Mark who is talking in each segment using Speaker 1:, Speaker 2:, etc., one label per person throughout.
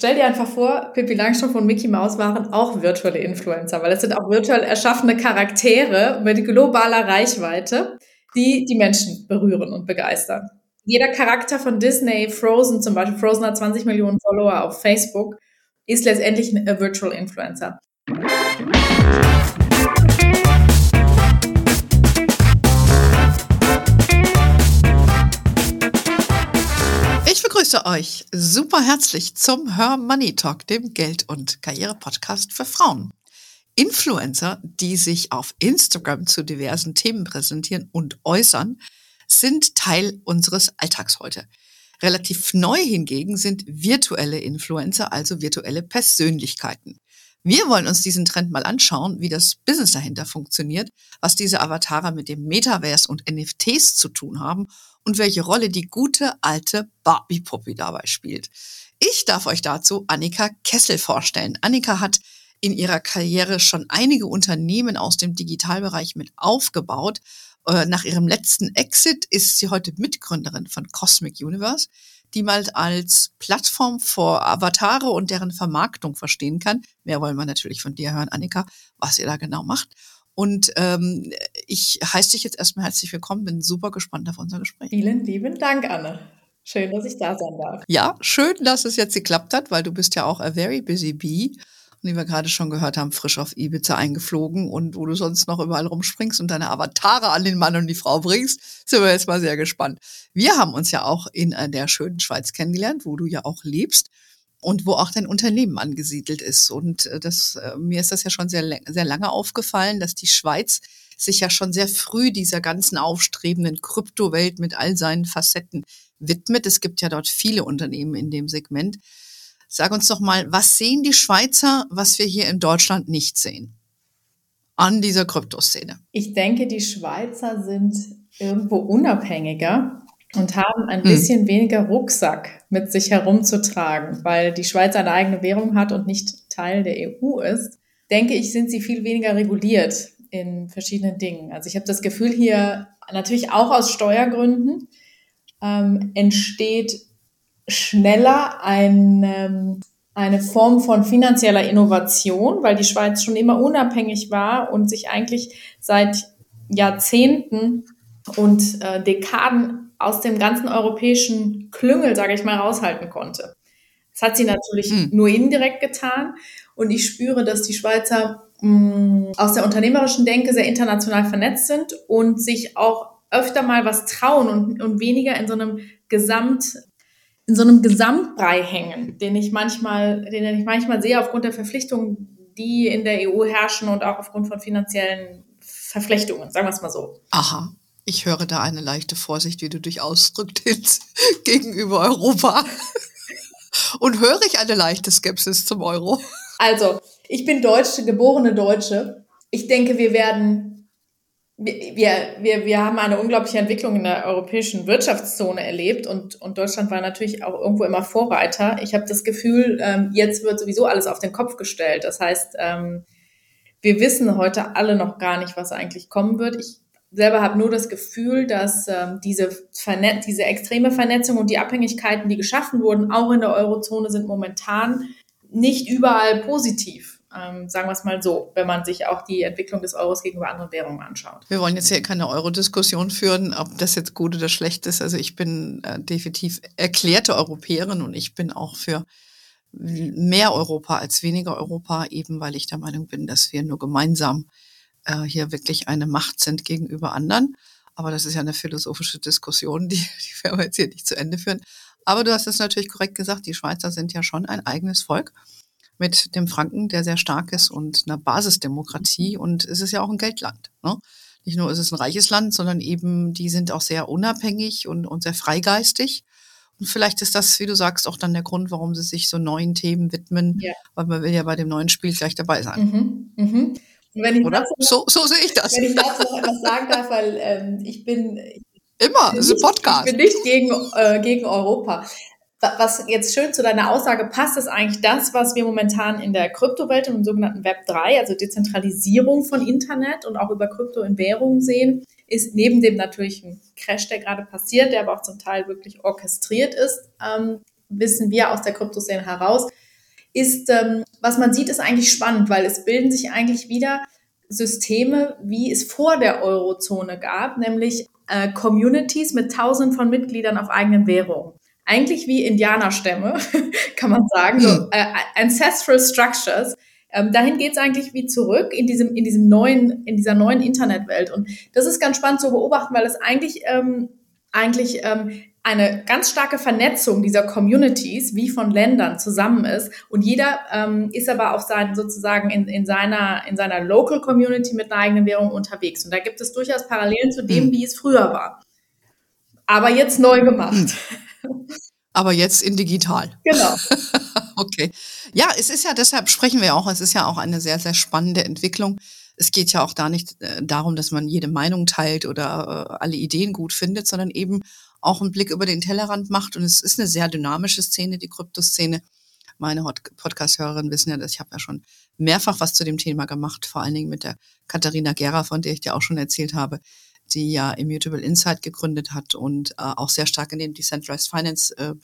Speaker 1: Stell dir einfach vor, Pippi Langstrumpf und Mickey Mouse waren auch virtuelle Influencer, weil es sind auch virtuell erschaffene Charaktere mit globaler Reichweite, die die Menschen berühren und begeistern. Jeder Charakter von Disney, Frozen zum Beispiel, Frozen hat 20 Millionen Follower auf Facebook, ist letztendlich ein Virtual Influencer.
Speaker 2: Begrüße euch super herzlich zum Her Money Talk, dem Geld- und Karriere-Podcast für Frauen. Influencer, die sich auf Instagram zu diversen Themen präsentieren und äußern, sind Teil unseres Alltags heute. Relativ neu hingegen sind virtuelle Influencer, also virtuelle Persönlichkeiten. Wir wollen uns diesen Trend mal anschauen, wie das Business dahinter funktioniert, was diese Avatare mit dem Metaverse und NFTs zu tun haben und welche Rolle die gute alte Barbie-Puppy dabei spielt. Ich darf euch dazu Annika Kessel vorstellen. Annika hat in ihrer Karriere schon einige Unternehmen aus dem Digitalbereich mit aufgebaut. Äh, nach ihrem letzten Exit ist sie heute Mitgründerin von Cosmic Universe, die man als Plattform für Avatare und deren Vermarktung verstehen kann. Mehr wollen wir natürlich von dir hören, Annika, was ihr da genau macht. Und ähm, ich heiße dich jetzt erstmal herzlich willkommen, bin super gespannt auf unser Gespräch.
Speaker 1: Vielen lieben Dank, Anne. Schön, dass ich da sein darf.
Speaker 2: Ja, schön, dass es jetzt geklappt hat, weil du bist ja auch a very busy bee. Und wie wir gerade schon gehört haben, frisch auf Ibiza eingeflogen und wo du sonst noch überall rumspringst und deine Avatare an den Mann und die Frau bringst, sind wir jetzt mal sehr gespannt. Wir haben uns ja auch in äh, der schönen Schweiz kennengelernt, wo du ja auch lebst und wo auch dein Unternehmen angesiedelt ist. Und äh, das, äh, mir ist das ja schon sehr, sehr lange aufgefallen, dass die Schweiz sich ja schon sehr früh dieser ganzen aufstrebenden Kryptowelt mit all seinen Facetten widmet. Es gibt ja dort viele Unternehmen in dem Segment. Sag uns doch mal, was sehen die Schweizer, was wir hier in Deutschland nicht sehen? An dieser Kryptoszene.
Speaker 1: Ich denke, die Schweizer sind irgendwo unabhängiger und haben ein hm. bisschen weniger Rucksack mit sich herumzutragen, weil die Schweiz eine eigene Währung hat und nicht Teil der EU ist, denke ich, sind sie viel weniger reguliert in verschiedenen Dingen. Also ich habe das Gefühl hier natürlich auch aus Steuergründen ähm, entsteht schneller ein, ähm, eine Form von finanzieller Innovation, weil die Schweiz schon immer unabhängig war und sich eigentlich seit Jahrzehnten und äh, Dekaden aus dem ganzen europäischen Klüngel, sage ich mal, raushalten konnte. Das hat sie natürlich mhm. nur indirekt getan. Und ich spüre, dass die Schweizer mh, mm, aus der unternehmerischen Denke sehr international vernetzt sind und sich auch öfter mal was trauen und, und weniger in so einem Gesamt, in so einem Gesamtbrei hängen, den ich manchmal, den ich manchmal sehe aufgrund der Verpflichtungen, die in der EU herrschen und auch aufgrund von finanziellen Verflechtungen, sagen wir es mal so.
Speaker 2: Aha. Ich höre da eine leichte Vorsicht, wie du dich ausdrückst gegenüber Europa. Und höre ich eine leichte Skepsis zum Euro?
Speaker 1: Also, ich bin Deutsche, geborene Deutsche. Ich denke, wir werden, wir, wir, wir haben eine unglaubliche Entwicklung in der europäischen Wirtschaftszone erlebt und, und Deutschland war natürlich auch irgendwo immer Vorreiter. Ich habe das Gefühl, ähm, jetzt wird sowieso alles auf den Kopf gestellt. Das heißt, ähm, wir wissen heute alle noch gar nicht, was eigentlich kommen wird. Ich selber habe nur das Gefühl, dass ähm, diese, Vernet diese extreme Vernetzung und die Abhängigkeiten, die geschaffen wurden, auch in der Eurozone, sind momentan nicht überall positiv. Ähm, sagen wir es mal so, wenn man sich auch die Entwicklung des Euros gegenüber anderen Währungen anschaut.
Speaker 2: Wir wollen jetzt hier keine Euro-Diskussion führen, ob das jetzt gut oder schlecht ist. Also ich bin äh, definitiv erklärte Europäerin und ich bin auch für mehr Europa als weniger Europa, eben weil ich der Meinung bin, dass wir nur gemeinsam äh, hier wirklich eine Macht sind gegenüber anderen. Aber das ist ja eine philosophische Diskussion, die, die werden wir jetzt hier nicht zu Ende führen. Aber du hast es natürlich korrekt gesagt, die Schweizer sind ja schon ein eigenes Volk mit dem Franken, der sehr stark ist und einer Basisdemokratie. Und es ist ja auch ein Geldland. Ne? Nicht nur ist es ein reiches Land, sondern eben die sind auch sehr unabhängig und, und sehr freigeistig. Und vielleicht ist das, wie du sagst, auch dann der Grund, warum sie sich so neuen Themen widmen, ja. weil man will ja bei dem neuen Spiel gleich dabei sein. Mhm, mhm. Oder? so, so sehe ich das.
Speaker 1: Wenn ich dazu noch etwas sagen darf, weil ähm, ich bin.
Speaker 2: Immer, das ist ein Podcast.
Speaker 1: Ich bin nicht gegen, äh, gegen Europa. Was jetzt schön zu deiner Aussage passt, ist eigentlich das, was wir momentan in der Kryptowelt und im sogenannten Web 3, also Dezentralisierung von Internet und auch über Krypto in Währungen sehen, ist neben dem natürlichen Crash, der gerade passiert, der aber auch zum Teil wirklich orchestriert ist, ähm, wissen wir aus der Kryptoszene heraus, ist, ähm, was man sieht, ist eigentlich spannend, weil es bilden sich eigentlich wieder Systeme, wie es vor der Eurozone gab, nämlich äh, Communities mit Tausenden von Mitgliedern auf eigenen Währungen. Eigentlich wie Indianerstämme, kann man sagen, so hm. äh, ancestral structures. Ähm, dahin geht es eigentlich wie zurück in diesem, in diesem neuen, in dieser neuen Internetwelt. Und das ist ganz spannend zu beobachten, weil es eigentlich, ähm, eigentlich ähm, eine ganz starke Vernetzung dieser Communities wie von Ländern zusammen ist und jeder ähm, ist aber auch sein, sozusagen in, in, seiner, in seiner Local Community mit einer eigenen Währung unterwegs. Und da gibt es durchaus Parallelen zu dem, mhm. wie es früher war. Aber jetzt neu gemacht.
Speaker 2: Mhm. Aber jetzt in digital.
Speaker 1: Genau.
Speaker 2: okay. Ja, es ist ja, deshalb sprechen wir auch, es ist ja auch eine sehr, sehr spannende Entwicklung. Es geht ja auch da nicht äh, darum, dass man jede Meinung teilt oder äh, alle Ideen gut findet, sondern eben auch einen Blick über den Tellerrand macht. Und es ist eine sehr dynamische Szene, die Kryptoszene. Meine Podcast-Hörerinnen wissen ja, dass ich habe ja schon mehrfach was zu dem Thema gemacht, vor allen Dingen mit der Katharina Gera, von der ich dir auch schon erzählt habe, die ja Immutable Insight gegründet hat und äh, auch sehr stark in dem Decentralized Finance äh,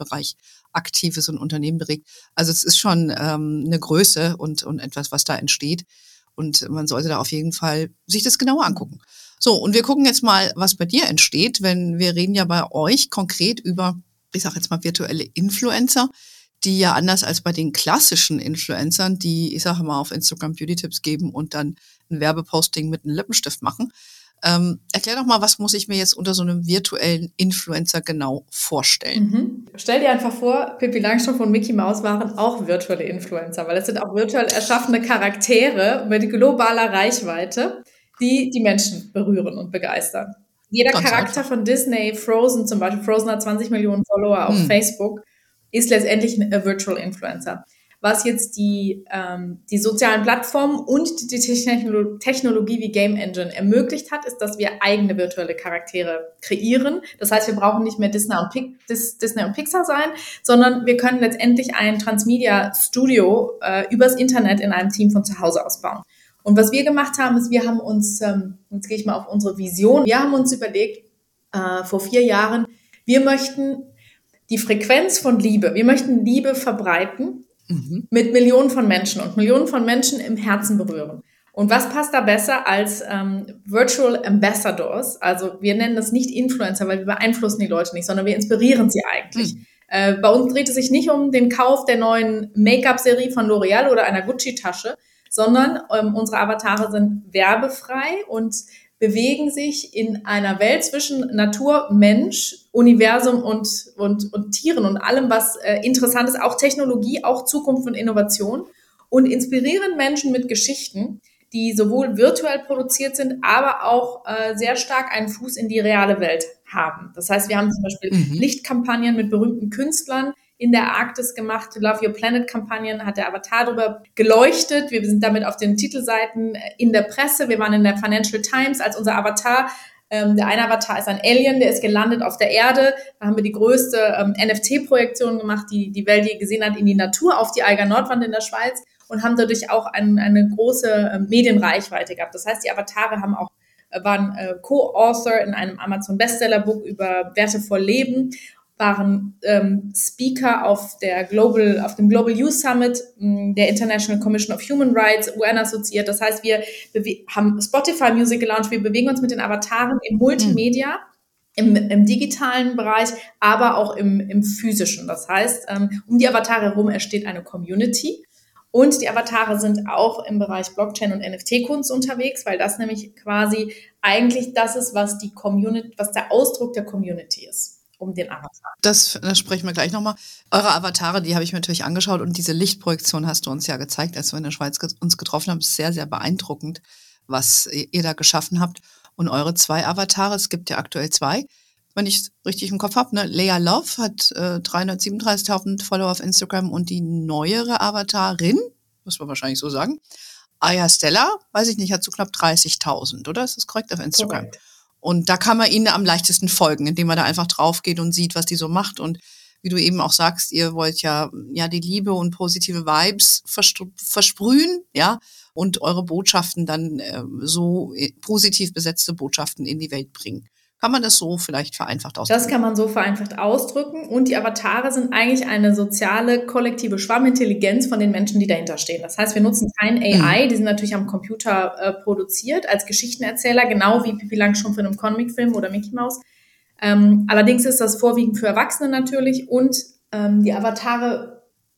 Speaker 2: aktiv ist und Unternehmen beregt. Also es ist schon ähm, eine Größe und, und etwas, was da entsteht. Und man sollte da auf jeden Fall sich das genauer angucken. So, und wir gucken jetzt mal, was bei dir entsteht, wenn wir reden ja bei euch konkret über, ich sage jetzt mal, virtuelle Influencer, die ja anders als bei den klassischen Influencern, die, ich sage mal, auf Instagram Beauty-Tipps geben und dann ein Werbeposting mit einem Lippenstift machen. Ähm, erklär doch mal, was muss ich mir jetzt unter so einem virtuellen Influencer genau vorstellen?
Speaker 1: Mhm. Stell dir einfach vor, Pippi Langstrumpf und Mickey Mouse waren auch virtuelle Influencer, weil es sind auch virtuell erschaffene Charaktere mit globaler Reichweite die die Menschen berühren und begeistern. Jeder Ganz Charakter einfach. von Disney, Frozen zum Beispiel, Frozen hat 20 Millionen Follower auf hm. Facebook, ist letztendlich ein Virtual Influencer. Was jetzt die, ähm, die sozialen Plattformen und die Technologie wie Game Engine ermöglicht hat, ist, dass wir eigene virtuelle Charaktere kreieren. Das heißt, wir brauchen nicht mehr Disney und, Disney und Pixar sein, sondern wir können letztendlich ein Transmedia Studio äh, übers Internet in einem Team von zu Hause aus bauen. Und was wir gemacht haben, ist, wir haben uns, ähm, jetzt gehe ich mal auf unsere Vision, wir haben uns überlegt, äh, vor vier Jahren, wir möchten die Frequenz von Liebe, wir möchten Liebe verbreiten mhm. mit Millionen von Menschen und Millionen von Menschen im Herzen berühren. Und was passt da besser als ähm, Virtual Ambassadors? Also wir nennen das nicht Influencer, weil wir beeinflussen die Leute nicht, sondern wir inspirieren sie eigentlich. Mhm. Äh, bei uns dreht es sich nicht um den Kauf der neuen Make-up-Serie von L'Oreal oder einer Gucci-Tasche, sondern ähm, unsere Avatare sind werbefrei und bewegen sich in einer Welt zwischen Natur, Mensch, Universum und, und, und Tieren und allem, was äh, interessant ist, auch Technologie, auch Zukunft und Innovation und inspirieren Menschen mit Geschichten, die sowohl virtuell produziert sind, aber auch äh, sehr stark einen Fuß in die reale Welt haben. Das heißt, wir haben zum Beispiel mhm. Lichtkampagnen mit berühmten Künstlern, in der Arktis gemacht. Love Your Planet Kampagnen hat der Avatar darüber geleuchtet. Wir sind damit auf den Titelseiten äh, in der Presse. Wir waren in der Financial Times als unser Avatar. Ähm, der eine Avatar ist ein Alien, der ist gelandet auf der Erde. Da haben wir die größte ähm, NFT-Projektion gemacht, die die Welt je gesehen hat, in die Natur auf die Eiger Nordwand in der Schweiz und haben dadurch auch ein, eine große äh, Medienreichweite gehabt. Das heißt, die Avatare haben auch äh, waren äh, Co-Author in einem Amazon Bestseller-Buch über Werte vor Leben waren ähm, Speaker auf der Global, auf dem Global Youth Summit mh, der International Commission of Human Rights, UN assoziiert. Das heißt, wir haben Spotify Music gelauncht. Wir bewegen uns mit den Avataren im Multimedia. Im, im digitalen Bereich, aber auch im, im physischen. Das heißt, ähm, um die Avatare herum entsteht eine Community. Und die Avatare sind auch im Bereich Blockchain und NFT-Kunst unterwegs, weil das nämlich quasi eigentlich das ist, was die Community, was der Ausdruck der Community ist um den Avatar.
Speaker 2: Das, das sprechen wir gleich nochmal. Eure Avatare, die habe ich mir natürlich angeschaut und diese Lichtprojektion hast du uns ja gezeigt, als wir in der Schweiz uns getroffen haben. ist sehr, sehr beeindruckend, was ihr da geschaffen habt. Und eure zwei Avatare, es gibt ja aktuell zwei, wenn ich es richtig im Kopf habe, ne? Lea Love hat äh, 337.000 Follower auf Instagram und die neuere Avatarin, muss man wahrscheinlich so sagen, Aya Stella, weiß ich nicht, hat so knapp 30.000, oder? Ist das korrekt auf Instagram? Korrekt. Und da kann man ihnen am leichtesten folgen, indem man da einfach drauf geht und sieht, was die so macht. Und wie du eben auch sagst, ihr wollt ja, ja die Liebe und positive Vibes versprühen, ja, und eure Botschaften dann äh, so äh, positiv besetzte Botschaften in die Welt bringen. Kann man das so vielleicht vereinfacht
Speaker 1: ausdrücken? Das kann man so vereinfacht ausdrücken. Und die Avatare sind eigentlich eine soziale, kollektive Schwarmintelligenz von den Menschen, die dahinter stehen. Das heißt, wir nutzen kein AI, mhm. die sind natürlich am Computer äh, produziert als Geschichtenerzähler, genau wie Pippi Langstrumpf in einem Comicfilm oder Mickey Mouse. Ähm, allerdings ist das vorwiegend für Erwachsene natürlich und ähm, die Avatare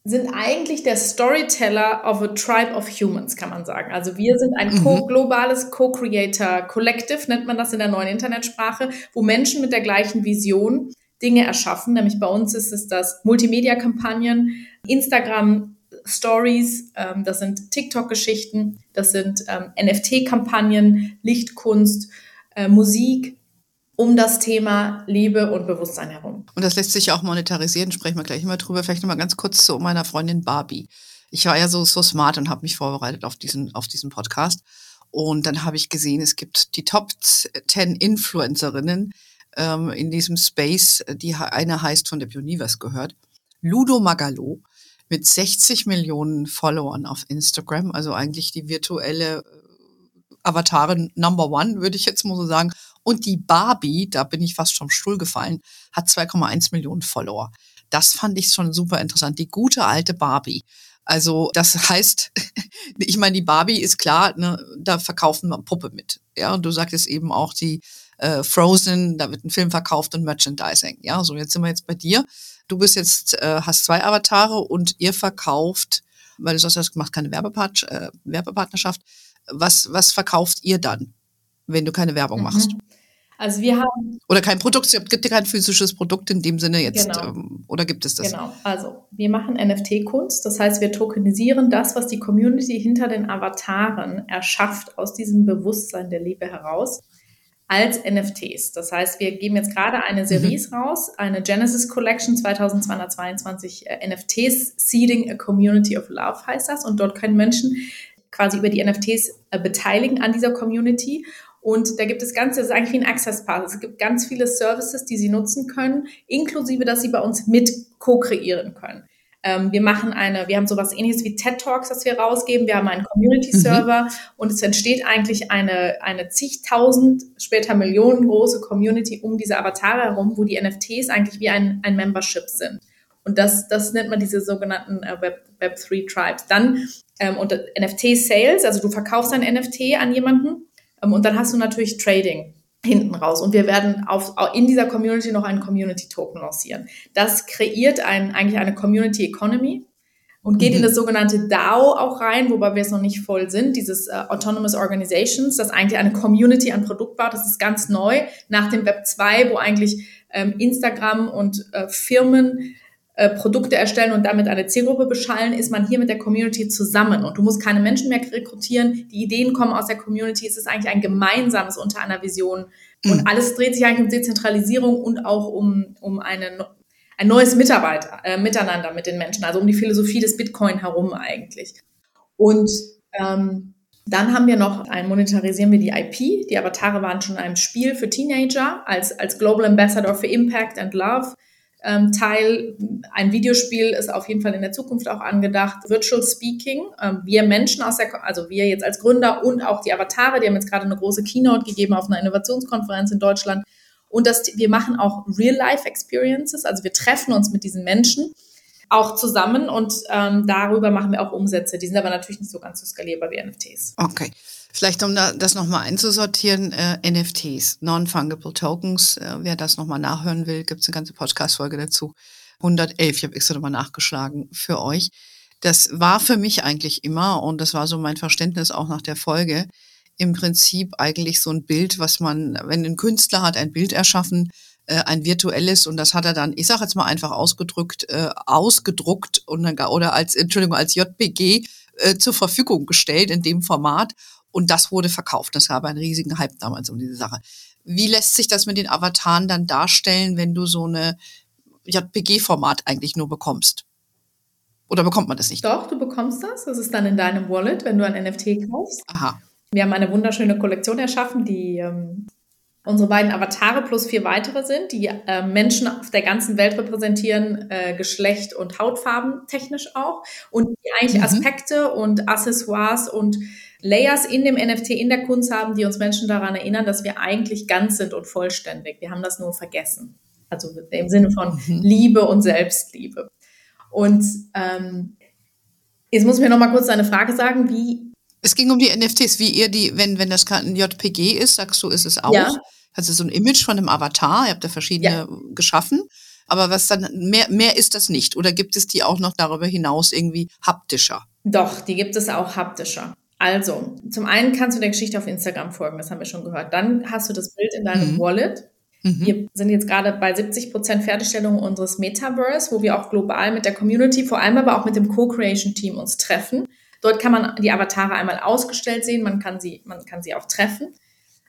Speaker 1: sind eigentlich der Storyteller of a Tribe of Humans, kann man sagen. Also wir sind ein mhm. co globales Co-Creator Collective, nennt man das in der neuen Internetsprache, wo Menschen mit der gleichen Vision Dinge erschaffen. Nämlich bei uns ist es das Multimedia-Kampagnen, Instagram Stories, ähm, das sind TikTok-Geschichten, das sind ähm, NFT-Kampagnen, Lichtkunst, äh, Musik, um das Thema Liebe und Bewusstsein herum.
Speaker 2: Und das lässt sich auch monetarisieren, sprechen wir gleich immer drüber. Vielleicht nochmal ganz kurz zu meiner Freundin Barbie. Ich war ja so, so smart und habe mich vorbereitet auf diesen, auf diesen Podcast. Und dann habe ich gesehen, es gibt die Top 10 Influencerinnen ähm, in diesem Space. Die eine heißt, von der Bioniverse gehört, Ludo Magalo mit 60 Millionen Followern auf Instagram, also eigentlich die virtuelle äh, Avatare Number One, würde ich jetzt mal so sagen. Und die Barbie, da bin ich fast vom Stuhl gefallen, hat 2,1 Millionen Follower. Das fand ich schon super interessant. Die gute alte Barbie. Also das heißt, ich meine, die Barbie ist klar, ne, da verkaufen wir Puppe mit. Ja, und du sagtest eben auch die äh, Frozen, da wird ein Film verkauft und Merchandising. Ja, so jetzt sind wir jetzt bei dir. Du bist jetzt, äh, hast zwei Avatare und ihr verkauft, weil du sagst, du hast gemacht keine Werbepart äh, Werbepartnerschaft. Was, was verkauft ihr dann, wenn du keine Werbung machst? Mhm.
Speaker 1: Also wir haben.
Speaker 2: Oder kein Produkt, es gibt ja kein physisches Produkt in dem Sinne jetzt. Genau. Ähm, oder gibt es das?
Speaker 1: Genau. Also wir machen NFT-Kunst. Das heißt, wir tokenisieren das, was die Community hinter den Avataren erschafft, aus diesem Bewusstsein der Liebe heraus, als NFTs. Das heißt, wir geben jetzt gerade eine Serie mhm. raus, eine Genesis Collection 2222 äh, NFTs, Seeding a Community of Love heißt das. Und dort können Menschen quasi über die NFTs äh, beteiligen an dieser Community und da gibt es ganz, das ist eigentlich wie ein Access Pass. Es gibt ganz viele Services, die Sie nutzen können, inklusive, dass Sie bei uns mit co-kreieren können. Ähm, wir machen eine, wir haben sowas ähnliches wie TED Talks, das wir rausgeben. Wir haben einen Community Server mhm. und es entsteht eigentlich eine, eine zigtausend, später Millionen große Community um diese Avatare herum, wo die NFTs eigentlich wie ein, ein Membership sind. Und das, das nennt man diese sogenannten äh, Web, Web3 Tribes. Dann ähm, unter NFT Sales, also du verkaufst ein NFT an jemanden ähm, und dann hast du natürlich Trading hinten raus. Und wir werden auf, in dieser Community noch einen Community Token lancieren. Das kreiert ein, eigentlich eine Community Economy und geht mhm. in das sogenannte DAO auch rein, wobei wir es noch nicht voll sind, dieses äh, Autonomous Organizations, das eigentlich eine Community an Produkt baut. Das ist ganz neu nach dem Web 2, wo eigentlich ähm, Instagram und äh, Firmen äh, Produkte erstellen und damit eine Zielgruppe beschallen, ist man hier mit der Community zusammen und du musst keine Menschen mehr rekrutieren. Die Ideen kommen aus der Community. Es ist eigentlich ein gemeinsames unter einer Vision und mhm. alles dreht sich eigentlich um Dezentralisierung und auch um, um eine, ein neues Mitarbeiter, äh, Miteinander mit den Menschen, also um die Philosophie des Bitcoin herum eigentlich. Und ähm, dann haben wir noch, ein monetarisieren wir die IP. Die Avatare waren schon in einem Spiel für Teenager als, als Global Ambassador für Impact and Love ähm, Teil. Ein Videospiel ist auf jeden Fall in der Zukunft auch angedacht. Virtual Speaking. Ähm, wir Menschen aus der, also wir jetzt als Gründer und auch die Avatare, die haben jetzt gerade eine große Keynote gegeben auf einer Innovationskonferenz in Deutschland. Und das, wir machen auch Real-Life-Experiences, also wir treffen uns mit diesen Menschen auch zusammen und ähm, darüber machen wir auch Umsätze. Die sind aber natürlich nicht so ganz so skalierbar wie NFTs.
Speaker 2: Okay. Vielleicht um das nochmal einzusortieren, äh, NFTs, Non-Fungible Tokens, äh, wer das nochmal nachhören will, gibt es eine ganze Podcast-Folge dazu. 111, ich habe extra nochmal nachgeschlagen für euch. Das war für mich eigentlich immer, und das war so mein Verständnis auch nach der Folge, im Prinzip eigentlich so ein Bild, was man, wenn ein Künstler hat ein Bild erschaffen, äh, ein virtuelles, und das hat er dann, ich sage jetzt mal einfach ausgedrückt, äh, ausgedruckt und dann, oder als, Entschuldigung, als JPG äh, zur Verfügung gestellt in dem Format. Und das wurde verkauft. Das gab einen riesigen Hype damals um diese Sache. Wie lässt sich das mit den Avataren dann darstellen, wenn du so eine JPG-Format eigentlich nur bekommst? Oder bekommt man das nicht?
Speaker 1: Doch, du bekommst das. Das ist dann in deinem Wallet, wenn du ein NFT kaufst. Aha. Wir haben eine wunderschöne Kollektion erschaffen, die ähm, unsere beiden Avatare plus vier weitere sind, die äh, Menschen auf der ganzen Welt repräsentieren, äh, Geschlecht und Hautfarben technisch auch. Und die eigentlich mhm. Aspekte und Accessoires und Layers in dem NFT, in der Kunst haben, die uns Menschen daran erinnern, dass wir eigentlich ganz sind und vollständig. Wir haben das nur vergessen. Also im Sinne von mhm. Liebe und Selbstliebe. Und ähm, jetzt muss ich mir noch mal kurz eine Frage sagen, wie
Speaker 2: es ging um die NFTs, wie ihr die, wenn, wenn das ein JPG ist, sagst du, ist es auch. Ja. Also so ein Image von einem Avatar, ihr habt da verschiedene ja. geschaffen. Aber was dann, mehr, mehr ist das nicht. Oder gibt es die auch noch darüber hinaus irgendwie haptischer?
Speaker 1: Doch, die gibt es auch haptischer. Also, zum einen kannst du der Geschichte auf Instagram folgen, das haben wir schon gehört. Dann hast du das Bild in deinem mhm. Wallet. Mhm. Wir sind jetzt gerade bei 70 Prozent Fertigstellung unseres Metaverse, wo wir auch global mit der Community, vor allem aber auch mit dem Co-Creation-Team uns treffen. Dort kann man die Avatare einmal ausgestellt sehen, man kann sie, man kann sie auch treffen.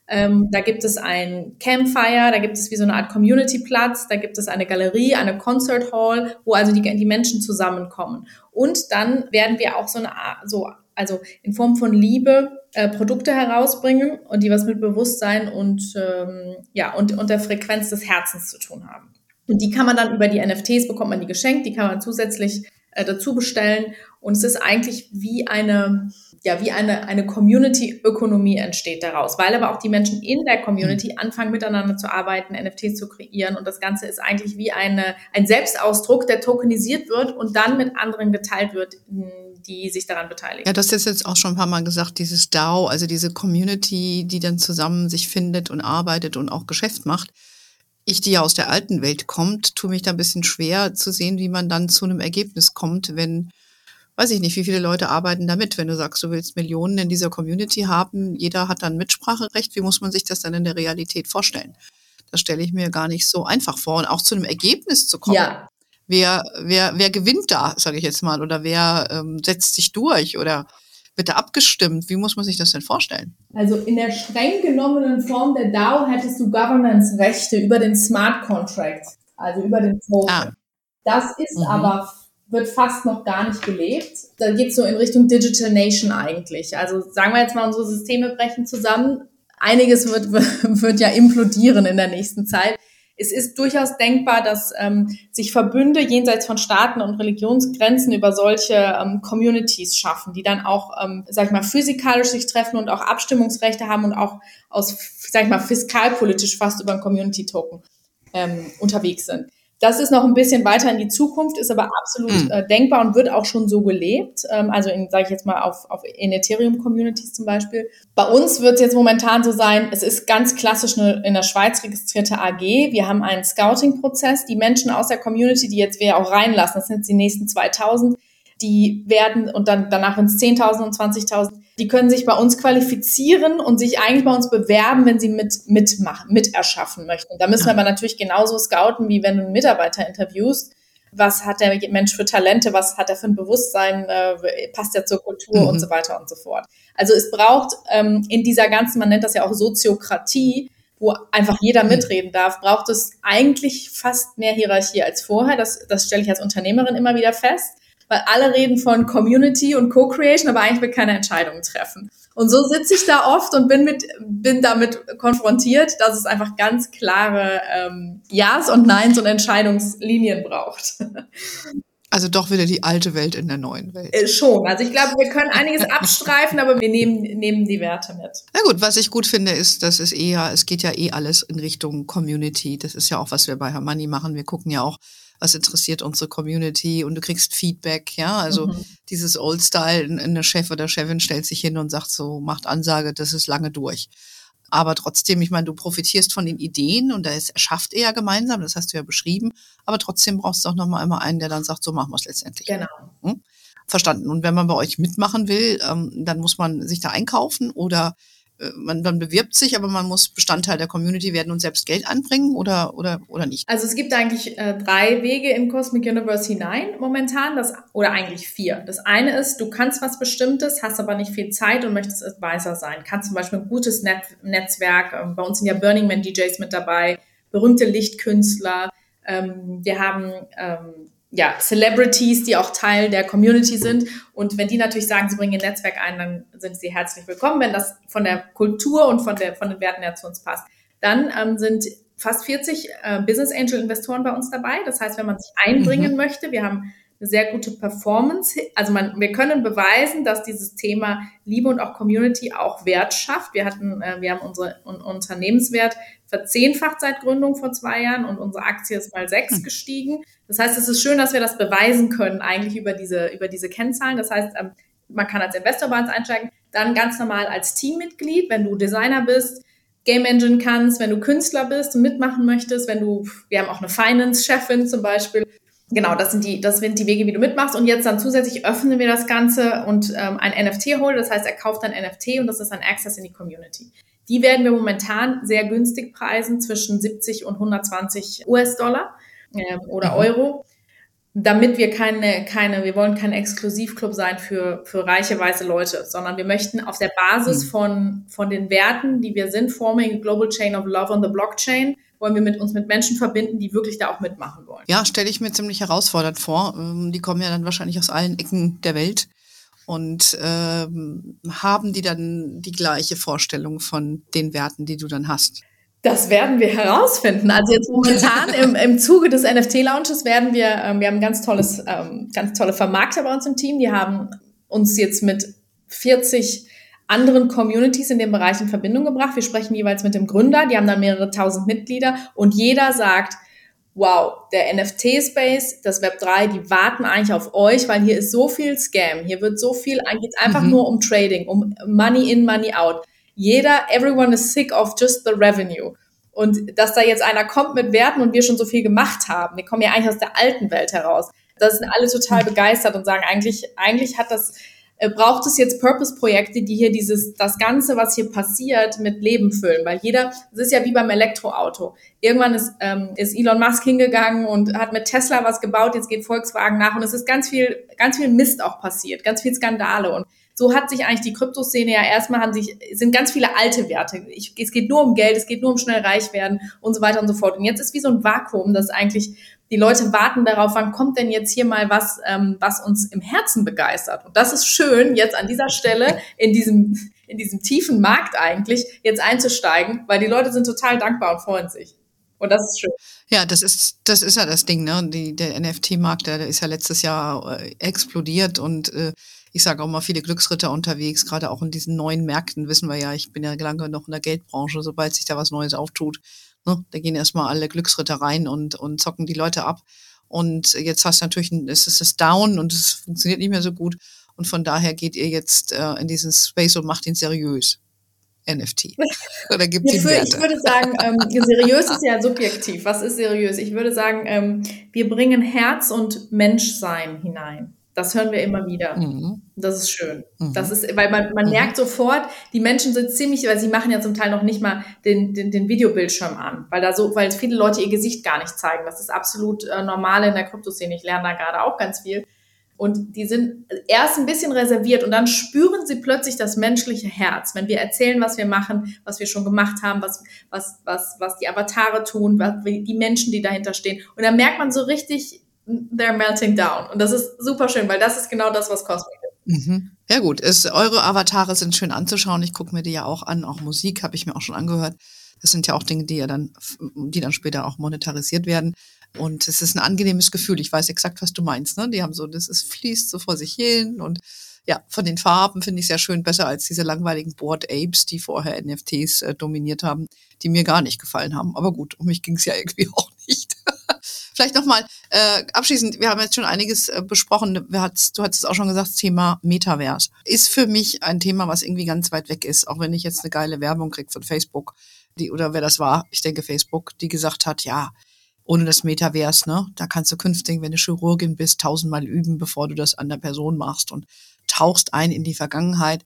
Speaker 1: Ähm, da gibt es ein Campfire, da gibt es wie so eine Art Community-Platz, da gibt es eine Galerie, eine Concert Hall, wo also die, die Menschen zusammenkommen. Und dann werden wir auch so eine Art, so, also in Form von Liebe äh, Produkte herausbringen und die was mit Bewusstsein und, ähm, ja, und, und der Frequenz des Herzens zu tun haben. Und die kann man dann über die NFTs bekommt man die geschenkt, die kann man zusätzlich äh, dazu bestellen. Und es ist eigentlich wie eine, ja, wie eine, eine Community-Ökonomie entsteht daraus, weil aber auch die Menschen in der Community mhm. anfangen miteinander zu arbeiten, NFTs zu kreieren und das Ganze ist eigentlich wie eine, ein Selbstausdruck, der tokenisiert wird und dann mit anderen geteilt wird, die sich daran beteiligen.
Speaker 2: Ja, das ist jetzt auch schon ein paar Mal gesagt, dieses DAO, also diese Community, die dann zusammen sich findet und arbeitet und auch Geschäft macht. Ich, die ja aus der alten Welt kommt, tue mich da ein bisschen schwer zu sehen, wie man dann zu einem Ergebnis kommt, wenn weiß ich nicht, wie viele Leute arbeiten damit, wenn du sagst, du willst Millionen in dieser Community haben, jeder hat dann Mitspracherecht, wie muss man sich das dann in der Realität vorstellen? Das stelle ich mir gar nicht so einfach vor und auch zu einem Ergebnis zu kommen. Ja. Wer, wer, wer gewinnt da, sage ich jetzt mal, oder wer ähm, setzt sich durch oder wird da abgestimmt? Wie muss man sich das denn vorstellen?
Speaker 1: Also in der streng genommenen Form der DAO hättest du Governance-Rechte über den Smart Contract, also über den Token. Ah. Das ist mhm. aber wird fast noch gar nicht gelebt. Da geht es so in Richtung Digital Nation eigentlich. Also sagen wir jetzt mal, unsere Systeme brechen zusammen. Einiges wird, wird ja implodieren in der nächsten Zeit. Es ist durchaus denkbar, dass ähm, sich Verbünde jenseits von Staaten und Religionsgrenzen über solche ähm, Communities schaffen, die dann auch, ähm, sag ich mal, physikalisch sich treffen und auch Abstimmungsrechte haben und auch aus, sag ich mal, fiskalpolitisch fast über ein Community-Token ähm, unterwegs sind. Das ist noch ein bisschen weiter in die Zukunft, ist aber absolut mhm. äh, denkbar und wird auch schon so gelebt. Ähm, also sage ich jetzt mal, auf, auf in Ethereum-Communities zum Beispiel. Bei uns wird es jetzt momentan so sein, es ist ganz klassisch eine in der Schweiz registrierte AG. Wir haben einen Scouting-Prozess. Die Menschen aus der Community, die jetzt wir auch reinlassen, das sind jetzt die nächsten 2000, die werden und dann danach ins 10.000 und 20.000 die können sich bei uns qualifizieren und sich eigentlich bei uns bewerben, wenn sie mit, mitmachen, miterschaffen möchten. Da müssen wir aber natürlich genauso scouten, wie wenn du einen Mitarbeiter interviewst. Was hat der Mensch für Talente? Was hat er für ein Bewusstsein? Äh, passt er zur Kultur mhm. und so weiter und so fort. Also es braucht ähm, in dieser ganzen, man nennt das ja auch Soziokratie, wo einfach jeder mhm. mitreden darf, braucht es eigentlich fast mehr Hierarchie als vorher. Das, das stelle ich als Unternehmerin immer wieder fest weil alle reden von Community und Co-Creation, aber eigentlich will keiner Entscheidungen treffen. Und so sitze ich da oft und bin mit, bin damit konfrontiert, dass es einfach ganz klare ähm, Ja's und Neins und Entscheidungslinien braucht.
Speaker 2: Also doch wieder die alte Welt in der neuen Welt.
Speaker 1: Äh, schon. Also ich glaube, wir können einiges abstreifen, aber wir nehmen, nehmen die Werte mit.
Speaker 2: Na gut, was ich gut finde, ist, dass es eher, es geht ja eh alles in Richtung Community. Das ist ja auch, was wir bei Hermanni machen. Wir gucken ja auch, was interessiert unsere Community und du kriegst Feedback, ja, also mhm. dieses Old Style, eine Chef oder Chefin stellt sich hin und sagt so, macht Ansage, das ist lange durch. Aber trotzdem, ich meine, du profitierst von den Ideen und da ist erschafft er ja gemeinsam, das hast du ja beschrieben, aber trotzdem brauchst du auch nochmal immer einen, der dann sagt, so machen wir es letztendlich.
Speaker 1: Genau. Hm?
Speaker 2: Verstanden. Und wenn man bei euch mitmachen will, ähm, dann muss man sich da einkaufen oder man, man bewirbt sich, aber man muss Bestandteil der Community werden und selbst Geld anbringen oder, oder, oder nicht?
Speaker 1: Also es gibt eigentlich äh, drei Wege in Cosmic Universe hinein momentan, das, oder eigentlich vier. Das eine ist, du kannst was Bestimmtes, hast aber nicht viel Zeit und möchtest Advisor sein. Kannst zum Beispiel ein gutes Net Netzwerk, ähm, bei uns sind ja Burning Man DJs mit dabei, berühmte Lichtkünstler, ähm, wir haben ähm, ja, Celebrities, die auch Teil der Community sind. Und wenn die natürlich sagen, sie bringen ihr Netzwerk ein, dann sind sie herzlich willkommen, wenn das von der Kultur und von, der, von den Werten her zu uns passt. Dann ähm, sind fast 40 äh, Business Angel Investoren bei uns dabei. Das heißt, wenn man sich einbringen mhm. möchte, wir haben eine sehr gute Performance. Also man, wir können beweisen, dass dieses Thema Liebe und auch Community auch Wert schafft. Wir hatten, äh, wir haben unsere un, Unternehmenswert verzehnfacht seit Gründung vor zwei Jahren und unsere Aktie ist mal sechs hm. gestiegen. Das heißt, es ist schön, dass wir das beweisen können eigentlich über diese, über diese Kennzahlen. Das heißt, ähm, man kann als Investor bei uns einsteigen, dann ganz normal als Teammitglied, wenn du Designer bist, Game Engine kannst, wenn du Künstler bist und mitmachen möchtest, wenn du, wir haben auch eine Finance-Chefin zum Beispiel. Genau, das sind die, das sind die Wege, wie du mitmachst. Und jetzt dann zusätzlich öffnen wir das Ganze und ähm, ein NFT holen. Das heißt, er kauft ein NFT und das ist ein Access in die Community. Die werden wir momentan sehr günstig preisen, zwischen 70 und 120 US-Dollar äh, oder mhm. Euro damit wir keine, keine, wir wollen kein Exklusivclub sein für, für reiche weiße Leute, sondern wir möchten auf der Basis mhm. von, von den Werten, die wir sind, forming a global chain of love on the blockchain, wollen wir mit uns mit Menschen verbinden, die wirklich da auch mitmachen wollen.
Speaker 2: Ja, stelle ich mir ziemlich herausfordernd vor. Ähm, die kommen ja dann wahrscheinlich aus allen Ecken der Welt und ähm, haben die dann die gleiche Vorstellung von den Werten, die du dann hast.
Speaker 1: Das werden wir herausfinden. Also jetzt momentan im, im Zuge des NFT-Launches werden wir, ähm, wir haben ganz tolles, ähm, ganz tolle Vermarkter bei uns im Team. Die haben uns jetzt mit 40 anderen Communities in dem Bereich in Verbindung gebracht. Wir sprechen jeweils mit dem Gründer, die haben dann mehrere tausend Mitglieder und jeder sagt, wow, der NFT-Space, das Web 3, die warten eigentlich auf euch, weil hier ist so viel Scam, hier wird so viel, geht einfach mhm. nur um Trading, um Money in, Money out jeder, everyone is sick of just the revenue. Und dass da jetzt einer kommt mit Werten und wir schon so viel gemacht haben, wir kommen ja eigentlich aus der alten Welt heraus. Da sind alle total begeistert und sagen, eigentlich, eigentlich hat das, äh, braucht es jetzt Purpose-Projekte, die hier dieses, das Ganze, was hier passiert, mit Leben füllen. Weil jeder, es ist ja wie beim Elektroauto. Irgendwann ist, ähm, ist Elon Musk hingegangen und hat mit Tesla was gebaut, jetzt geht Volkswagen nach und es ist ganz viel, ganz viel Mist auch passiert, ganz viel Skandale. Und so hat sich eigentlich die Kryptoszene ja erstmal haben sich, sind ganz viele alte Werte. Ich, es geht nur um Geld, es geht nur um schnell reich werden und so weiter und so fort. Und jetzt ist wie so ein Vakuum, dass eigentlich die Leute warten darauf, wann kommt denn jetzt hier mal was, ähm, was uns im Herzen begeistert. Und das ist schön, jetzt an dieser Stelle in diesem, in diesem tiefen Markt eigentlich jetzt einzusteigen, weil die Leute sind total dankbar und freuen sich. Und das ist schön.
Speaker 2: Ja, das ist, das ist ja das Ding, ne? Die, der NFT-Markt, der, ist ja letztes Jahr äh, explodiert und äh, ich sage auch mal viele Glücksritter unterwegs, gerade auch in diesen neuen Märkten, wissen wir ja, ich bin ja lange noch in der Geldbranche, sobald sich da was Neues auftut, ne, da gehen erstmal alle Glücksritter rein und, und zocken die Leute ab. Und jetzt hast du natürlich, es ist es down und es funktioniert nicht mehr so gut. Und von daher geht ihr jetzt äh, in diesen Space und macht ihn seriös. NFT.
Speaker 1: Oder gibt es Werte? Ich würde sagen, ähm, seriös ist ja subjektiv. Was ist seriös? Ich würde sagen, ähm, wir bringen Herz und Menschsein hinein. Das hören wir immer wieder. Mhm. Das ist schön. Mhm. Das ist, weil man, man mhm. merkt sofort, die Menschen sind ziemlich, weil sie machen ja zum Teil noch nicht mal den, den, den Videobildschirm an, weil da so, weil viele Leute ihr Gesicht gar nicht zeigen. Das ist absolut äh, normal in der Kryptoszene. Ich lerne da gerade auch ganz viel. Und die sind erst ein bisschen reserviert und dann spüren sie plötzlich das menschliche Herz. Wenn wir erzählen, was wir machen, was wir schon gemacht haben, was, was, was, was die Avatare tun, was, die Menschen, die dahinter stehen. Und dann merkt man so richtig, they're melting down. Und das ist super schön, weil das ist genau das, was Cosmic ist.
Speaker 2: Mhm. Ja gut, es, eure Avatare sind schön anzuschauen. Ich gucke mir die ja auch an. Auch Musik habe ich mir auch schon angehört. Das sind ja auch Dinge, die ja dann, die dann später auch monetarisiert werden. Und es ist ein angenehmes Gefühl. Ich weiß exakt, was du meinst. Ne? Die haben so, das ist, fließt so vor sich hin und ja, von den Farben finde ich sehr schön besser als diese langweiligen Board Apes, die vorher NFTs äh, dominiert haben, die mir gar nicht gefallen haben. Aber gut, um mich ging es ja irgendwie auch nicht. Vielleicht nochmal äh, abschließend, wir haben jetzt schon einiges äh, besprochen. Du hast es auch schon gesagt, Thema Metaverse. Ist für mich ein Thema, was irgendwie ganz weit weg ist, auch wenn ich jetzt eine geile Werbung kriege von Facebook, die, oder wer das war, ich denke Facebook, die gesagt hat, ja, ohne das Metaverse, ne, da kannst du künftig, wenn du Chirurgin bist, tausendmal üben, bevor du das an der Person machst und tauchst ein in die Vergangenheit.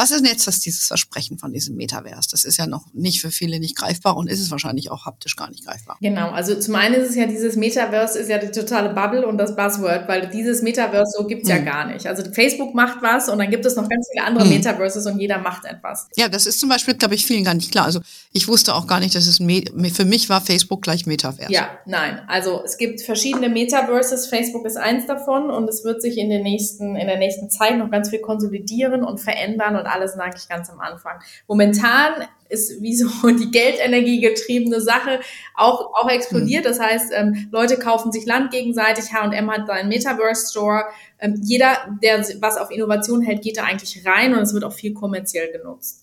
Speaker 2: Was ist denn jetzt das, dieses Versprechen von diesem Metaverse? Das ist ja noch nicht für viele nicht greifbar und ist es wahrscheinlich auch haptisch gar nicht greifbar.
Speaker 1: Genau, also zum einen ist es ja dieses Metaverse ist ja die totale Bubble und das Buzzword, weil dieses Metaverse so gibt's mhm. ja gar nicht. Also Facebook macht was und dann gibt es noch ganz viele andere mhm. Metaverses und jeder macht etwas.
Speaker 2: Ja, das ist zum Beispiel, glaube ich, vielen gar nicht klar. Also ich wusste auch gar nicht, dass es für mich war Facebook gleich Metaverse.
Speaker 1: Ja, nein. Also es gibt verschiedene Metaverses. Facebook ist eins davon und es wird sich in den nächsten, in der nächsten Zeit noch ganz viel konsolidieren und verändern und alle sind eigentlich ganz am Anfang. Momentan ist wie so die Geldenergie getriebene Sache auch, auch explodiert. Mhm. Das heißt, ähm, Leute kaufen sich Land gegenseitig. H&M hat seinen Metaverse Store. Ähm, jeder, der was auf Innovation hält, geht da eigentlich rein und es wird auch viel kommerziell genutzt.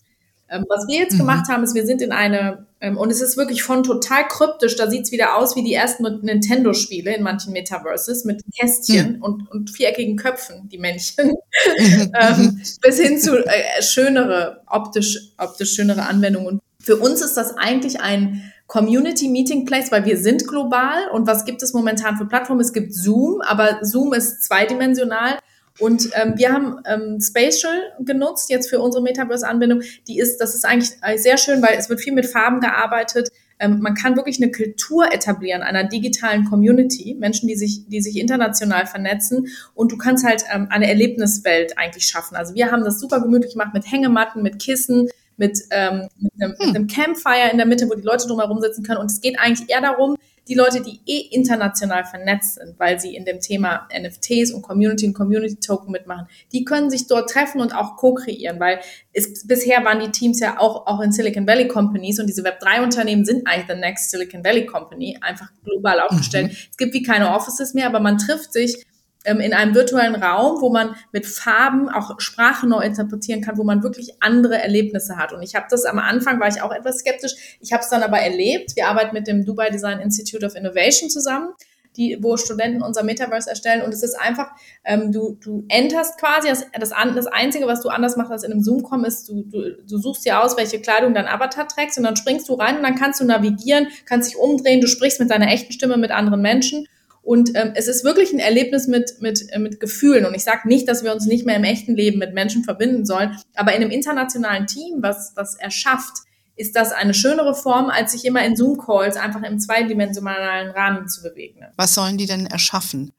Speaker 1: Ähm, was wir jetzt mhm. gemacht haben, ist, wir sind in eine, ähm, und es ist wirklich von total kryptisch, da sieht's wieder aus wie die ersten Nintendo-Spiele in manchen Metaverses mit Kästchen mhm. und, und viereckigen Köpfen, die Männchen, ähm, bis hin zu äh, schönere, optisch, optisch schönere Anwendungen. Und für uns ist das eigentlich ein Community Meeting Place, weil wir sind global. Und was gibt es momentan für Plattformen? Es gibt Zoom, aber Zoom ist zweidimensional. Und ähm, wir haben ähm, Spatial genutzt jetzt für unsere Metaverse-Anbindung. Die ist, das ist eigentlich äh, sehr schön, weil es wird viel mit Farben gearbeitet. Ähm, man kann wirklich eine Kultur etablieren einer digitalen Community, Menschen, die sich, die sich international vernetzen. Und du kannst halt ähm, eine Erlebniswelt eigentlich schaffen. Also wir haben das super gemütlich gemacht mit Hängematten, mit Kissen, mit, ähm, mit, einem, hm. mit einem Campfire in der Mitte, wo die Leute drumherum sitzen können. Und es geht eigentlich eher darum, die Leute, die eh international vernetzt sind, weil sie in dem Thema NFTs und Community und Community Token mitmachen, die können sich dort treffen und auch co-kreieren, weil es, bisher waren die Teams ja auch, auch in Silicon Valley Companies und diese Web3-Unternehmen sind eigentlich the next Silicon Valley Company, einfach global aufgestellt. Mhm. Es gibt wie keine Offices mehr, aber man trifft sich ähm, in einem virtuellen Raum, wo man mit Farben auch Sprache neu interpretieren kann, wo man wirklich andere Erlebnisse hat. Und ich habe das am Anfang, war ich auch etwas skeptisch. Ich habe es dann aber erlebt. Wir arbeiten mit dem Dubai Design Institute of Innovation zusammen. Die, wo Studenten unser Metaverse erstellen. Und es ist einfach, ähm, du, du enterst quasi, das, das, das Einzige, was du anders machst als in einem Zoom-Com, ist, du, du, du suchst dir aus, welche Kleidung dein Avatar trägst und dann springst du rein und dann kannst du navigieren, kannst dich umdrehen, du sprichst mit deiner echten Stimme mit anderen Menschen und ähm, es ist wirklich ein Erlebnis mit, mit, äh, mit Gefühlen. Und ich sage nicht, dass wir uns nicht mehr im echten Leben mit Menschen verbinden sollen, aber in einem internationalen Team, was was erschafft, ist das eine schönere Form, als sich immer in Zoom-Calls einfach im zweidimensionalen Rahmen zu bewegen.
Speaker 2: Was sollen die denn erschaffen?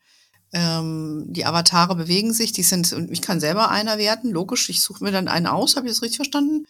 Speaker 2: Ähm, die Avatare bewegen sich, die sind, und ich kann selber einer werden, logisch, ich suche mir dann einen aus, habe ich das richtig verstanden?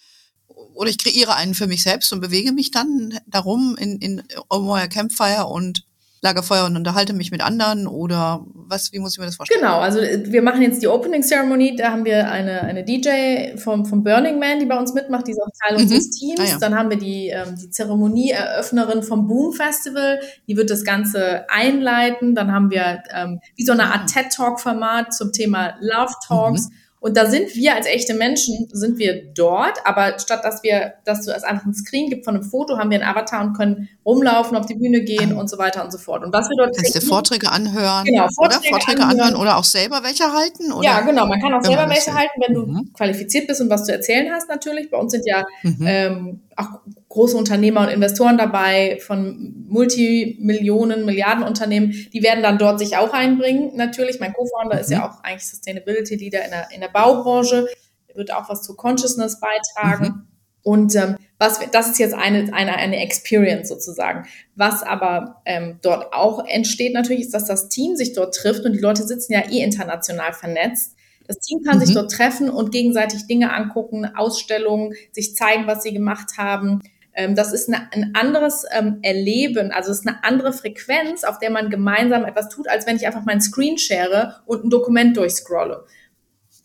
Speaker 2: Oder ich kreiere einen für mich selbst und bewege mich dann darum in, in euer Campfire und Lagerfeuer und unterhalte mich mit anderen oder was, wie muss ich mir das vorstellen?
Speaker 1: Genau, also äh, wir machen jetzt die Opening Ceremony, da haben wir eine, eine DJ vom, vom Burning Man, die bei uns mitmacht, die ist auch Teil mhm. unseres Teams. Ah, ja. Dann haben wir die, ähm, die Zeremonieeröffnerin vom Boom Festival, die wird das Ganze einleiten. Dann haben wir ähm, wie so eine Art ah. TED-Talk-Format zum Thema Love Talks. Mhm. Und da sind wir als echte Menschen, sind wir dort, aber statt dass wir, dass du es einfach ein Screen gibt von einem Foto, haben wir einen Avatar und können rumlaufen, auf die Bühne gehen ah. und so weiter und so fort. Und was wir dort
Speaker 2: Kannst du Vorträge anhören? Genau, Vorträge, oder? Vorträge anhören. anhören. oder auch selber welche halten? Oder?
Speaker 1: Ja, genau, man kann auch selber welche halten, wenn du mhm. qualifiziert bist und was zu erzählen hast natürlich. Bei uns sind ja mhm. ähm, auch große Unternehmer und Investoren dabei von Multimillionen, Milliardenunternehmen, die werden dann dort sich auch einbringen. Natürlich, mein Co-Founder mhm. ist ja mhm. auch eigentlich Sustainability Leader in der, in der Baubranche, wird auch was zu Consciousness beitragen. Mhm. Und ähm, was das ist jetzt eine, eine, eine Experience sozusagen. Was aber ähm, dort auch entsteht natürlich, ist, dass das Team sich dort trifft und die Leute sitzen ja eh international vernetzt. Das Team kann mhm. sich dort treffen und gegenseitig Dinge angucken, Ausstellungen, sich zeigen, was sie gemacht haben. Ähm, das ist ein anderes ähm, Erleben, also es ist eine andere Frequenz, auf der man gemeinsam etwas tut, als wenn ich einfach meinen Screen share und ein Dokument durchscrolle.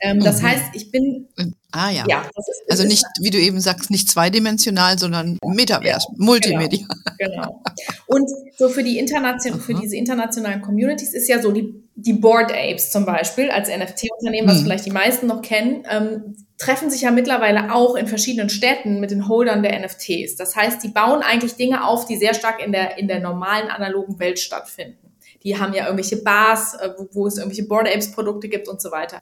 Speaker 1: Ähm, das mhm. heißt, ich bin.
Speaker 2: Ah ja. ja ist, also nicht, wie du eben sagst, nicht zweidimensional, sondern Metavers, ja, Multimedia.
Speaker 1: Genau, genau. Und so für die internation für diese internationalen Communities ist ja so die, die Board Apes zum Beispiel als NFT-Unternehmen, was mhm. vielleicht die meisten noch kennen, ähm, treffen sich ja mittlerweile auch in verschiedenen Städten mit den Holdern der NFTs. Das heißt, die bauen eigentlich Dinge auf, die sehr stark in der, in der normalen analogen Welt stattfinden. Die haben ja irgendwelche Bars, äh, wo, wo es irgendwelche Board Apes Produkte gibt und so weiter.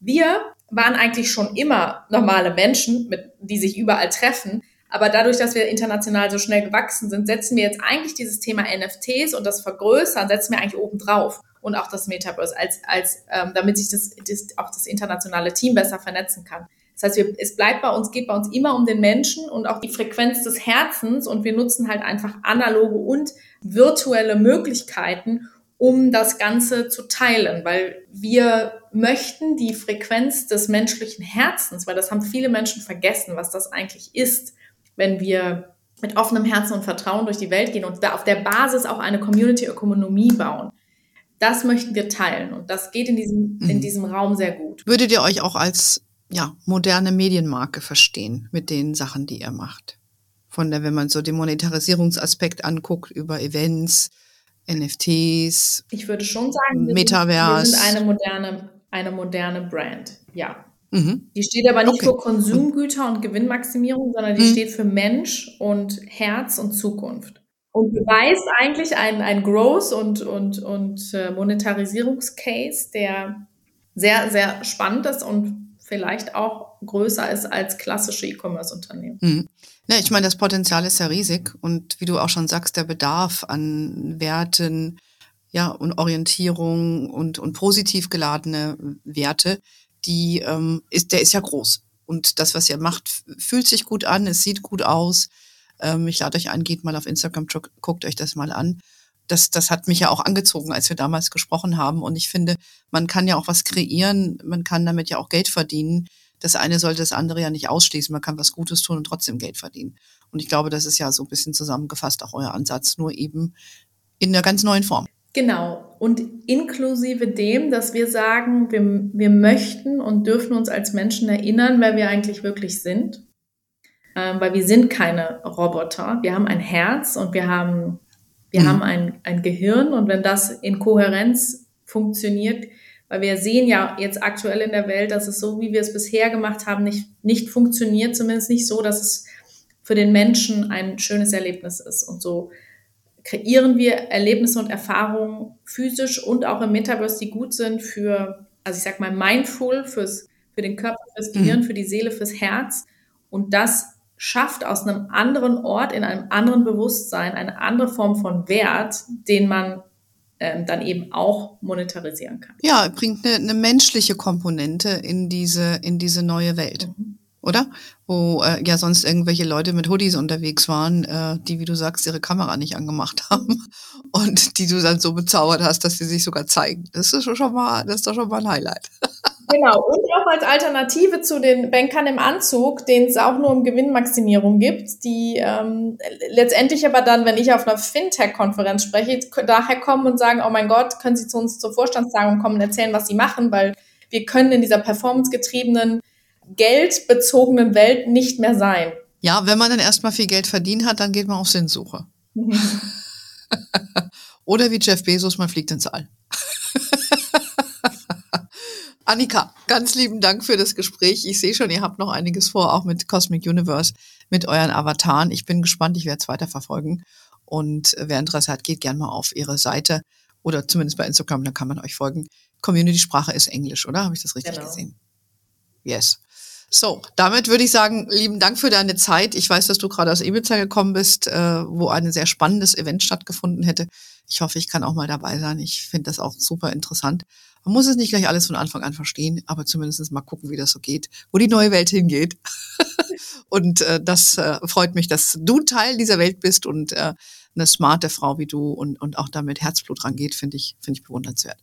Speaker 1: Wir waren eigentlich schon immer normale Menschen, mit, die sich überall treffen. Aber dadurch, dass wir international so schnell gewachsen sind, setzen wir jetzt eigentlich dieses Thema NFTs und das Vergrößern, setzen wir eigentlich oben drauf. Und auch das Metaverse, als, als ähm, damit sich das, das, auch das internationale Team besser vernetzen kann. Das heißt, wir, es bleibt bei uns, geht bei uns immer um den Menschen und auch die Frequenz des Herzens und wir nutzen halt einfach analoge und virtuelle Möglichkeiten, um das Ganze zu teilen, weil wir möchten die Frequenz des menschlichen Herzens, weil das haben viele Menschen vergessen, was das eigentlich ist, wenn wir mit offenem Herzen und Vertrauen durch die Welt gehen und da auf der Basis auch eine Community-Ökonomie bauen. Das möchten wir teilen und das geht in diesem, mhm. in diesem Raum sehr gut.
Speaker 2: Würdet ihr euch auch als ja, moderne Medienmarke verstehen mit den Sachen, die ihr macht. Von der, wenn man so den Monetarisierungsaspekt anguckt, über Events, NFTs.
Speaker 1: Ich würde schon sagen,
Speaker 2: wir Metaverse.
Speaker 1: Sind, wir sind eine moderne, eine moderne Brand, ja. Mhm. Die steht aber nicht okay. für Konsumgüter und Gewinnmaximierung, sondern die mhm. steht für Mensch und Herz und Zukunft. Und beweist eigentlich ein, ein Growth- und, und, und äh, Monetarisierungscase, der sehr, sehr spannend ist und vielleicht auch größer ist als klassische E-Commerce-Unternehmen.
Speaker 2: Ja, ich meine, das Potenzial ist ja riesig und wie du auch schon sagst, der Bedarf an Werten, ja, und Orientierung und, und positiv geladene Werte, die ähm, ist, der ist ja groß. Und das, was ihr macht, fühlt sich gut an, es sieht gut aus. Ähm, ich lade euch ein, geht mal auf Instagram, guckt euch das mal an. Das, das hat mich ja auch angezogen, als wir damals gesprochen haben. Und ich finde, man kann ja auch was kreieren, man kann damit ja auch Geld verdienen das eine sollte das andere ja nicht ausschließen. Man kann was Gutes tun und trotzdem Geld verdienen. Und ich glaube, das ist ja so ein bisschen zusammengefasst auch euer Ansatz, nur eben in einer ganz neuen Form.
Speaker 1: Genau. Und inklusive dem, dass wir sagen, wir, wir möchten und dürfen uns als Menschen erinnern, wer wir eigentlich wirklich sind. Ähm, weil wir sind keine Roboter. Wir haben ein Herz und wir haben, wir mhm. haben ein, ein Gehirn. Und wenn das in Kohärenz funktioniert, weil wir sehen ja jetzt aktuell in der Welt, dass es so, wie wir es bisher gemacht haben, nicht, nicht funktioniert, zumindest nicht so, dass es für den Menschen ein schönes Erlebnis ist. Und so kreieren wir Erlebnisse und Erfahrungen physisch und auch im Metaverse, die gut sind für, also ich sag mal, mindful, fürs, für den Körper, fürs Gehirn, mhm. für die Seele, fürs Herz. Und das schafft aus einem anderen Ort, in einem anderen Bewusstsein, eine andere Form von Wert, den man ähm, dann eben auch monetarisieren kann.
Speaker 2: Ja, bringt eine, eine menschliche Komponente in diese, in diese neue Welt. Mhm. Oder? Wo äh, ja sonst irgendwelche Leute mit Hoodies unterwegs waren, äh, die, wie du sagst, ihre Kamera nicht angemacht haben und die du dann so bezaubert hast, dass sie sich sogar zeigen. Das ist schon mal, das ist doch schon mal ein Highlight.
Speaker 1: Genau, und auch als Alternative zu den Bankern im Anzug, den es auch nur um Gewinnmaximierung gibt, die ähm, letztendlich aber dann, wenn ich auf einer Fintech-Konferenz spreche, daher kommen und sagen, oh mein Gott, können Sie zu uns zur Vorstandstagung kommen und erzählen, was Sie machen, weil wir können in dieser performancegetriebenen, geldbezogenen Welt nicht mehr sein.
Speaker 2: Ja, wenn man dann erstmal viel Geld verdient hat, dann geht man auf Sinnsuche. Oder wie Jeff Bezos, man fliegt ins All. Annika, ganz lieben Dank für das Gespräch. Ich sehe schon, ihr habt noch einiges vor, auch mit Cosmic Universe, mit euren Avataren. Ich bin gespannt, ich werde es weiter verfolgen. Und wer Interesse hat, geht gerne mal auf ihre Seite oder zumindest bei Instagram, dann kann man euch folgen. Community-Sprache ist Englisch, oder? Habe ich das richtig genau. gesehen? Yes. So, damit würde ich sagen, lieben Dank für deine Zeit. Ich weiß, dass du gerade aus Ibiza gekommen bist, äh, wo ein sehr spannendes Event stattgefunden hätte. Ich hoffe, ich kann auch mal dabei sein. Ich finde das auch super interessant. Man muss es nicht gleich alles von Anfang an verstehen, aber zumindest mal gucken, wie das so geht, wo die neue Welt hingeht. und äh, das äh, freut mich, dass du Teil dieser Welt bist und äh, eine smarte Frau wie du und, und auch damit Herzblut rangeht, finde ich, finde ich bewundernswert.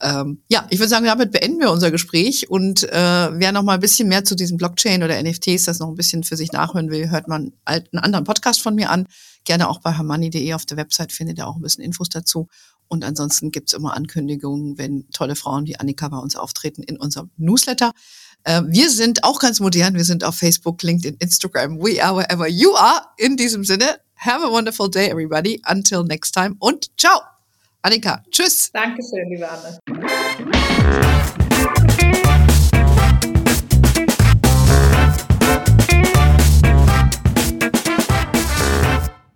Speaker 2: Ähm, ja, ich würde sagen, damit beenden wir unser Gespräch und äh, wer noch mal ein bisschen mehr zu diesem Blockchain oder NFTs das noch ein bisschen für sich nachhören will, hört man einen anderen Podcast von mir an. Gerne auch bei hermanni.de auf der Website findet ihr auch ein bisschen Infos dazu. Und ansonsten gibt's immer Ankündigungen, wenn tolle Frauen wie Annika bei uns auftreten in unserem Newsletter. Äh, wir sind auch ganz modern. Wir sind auf Facebook, LinkedIn, Instagram. We are wherever you are. In diesem Sinne, have a wonderful day, everybody. Until next time und ciao. Annika, tschüss.
Speaker 1: Dankeschön, liebe Anne.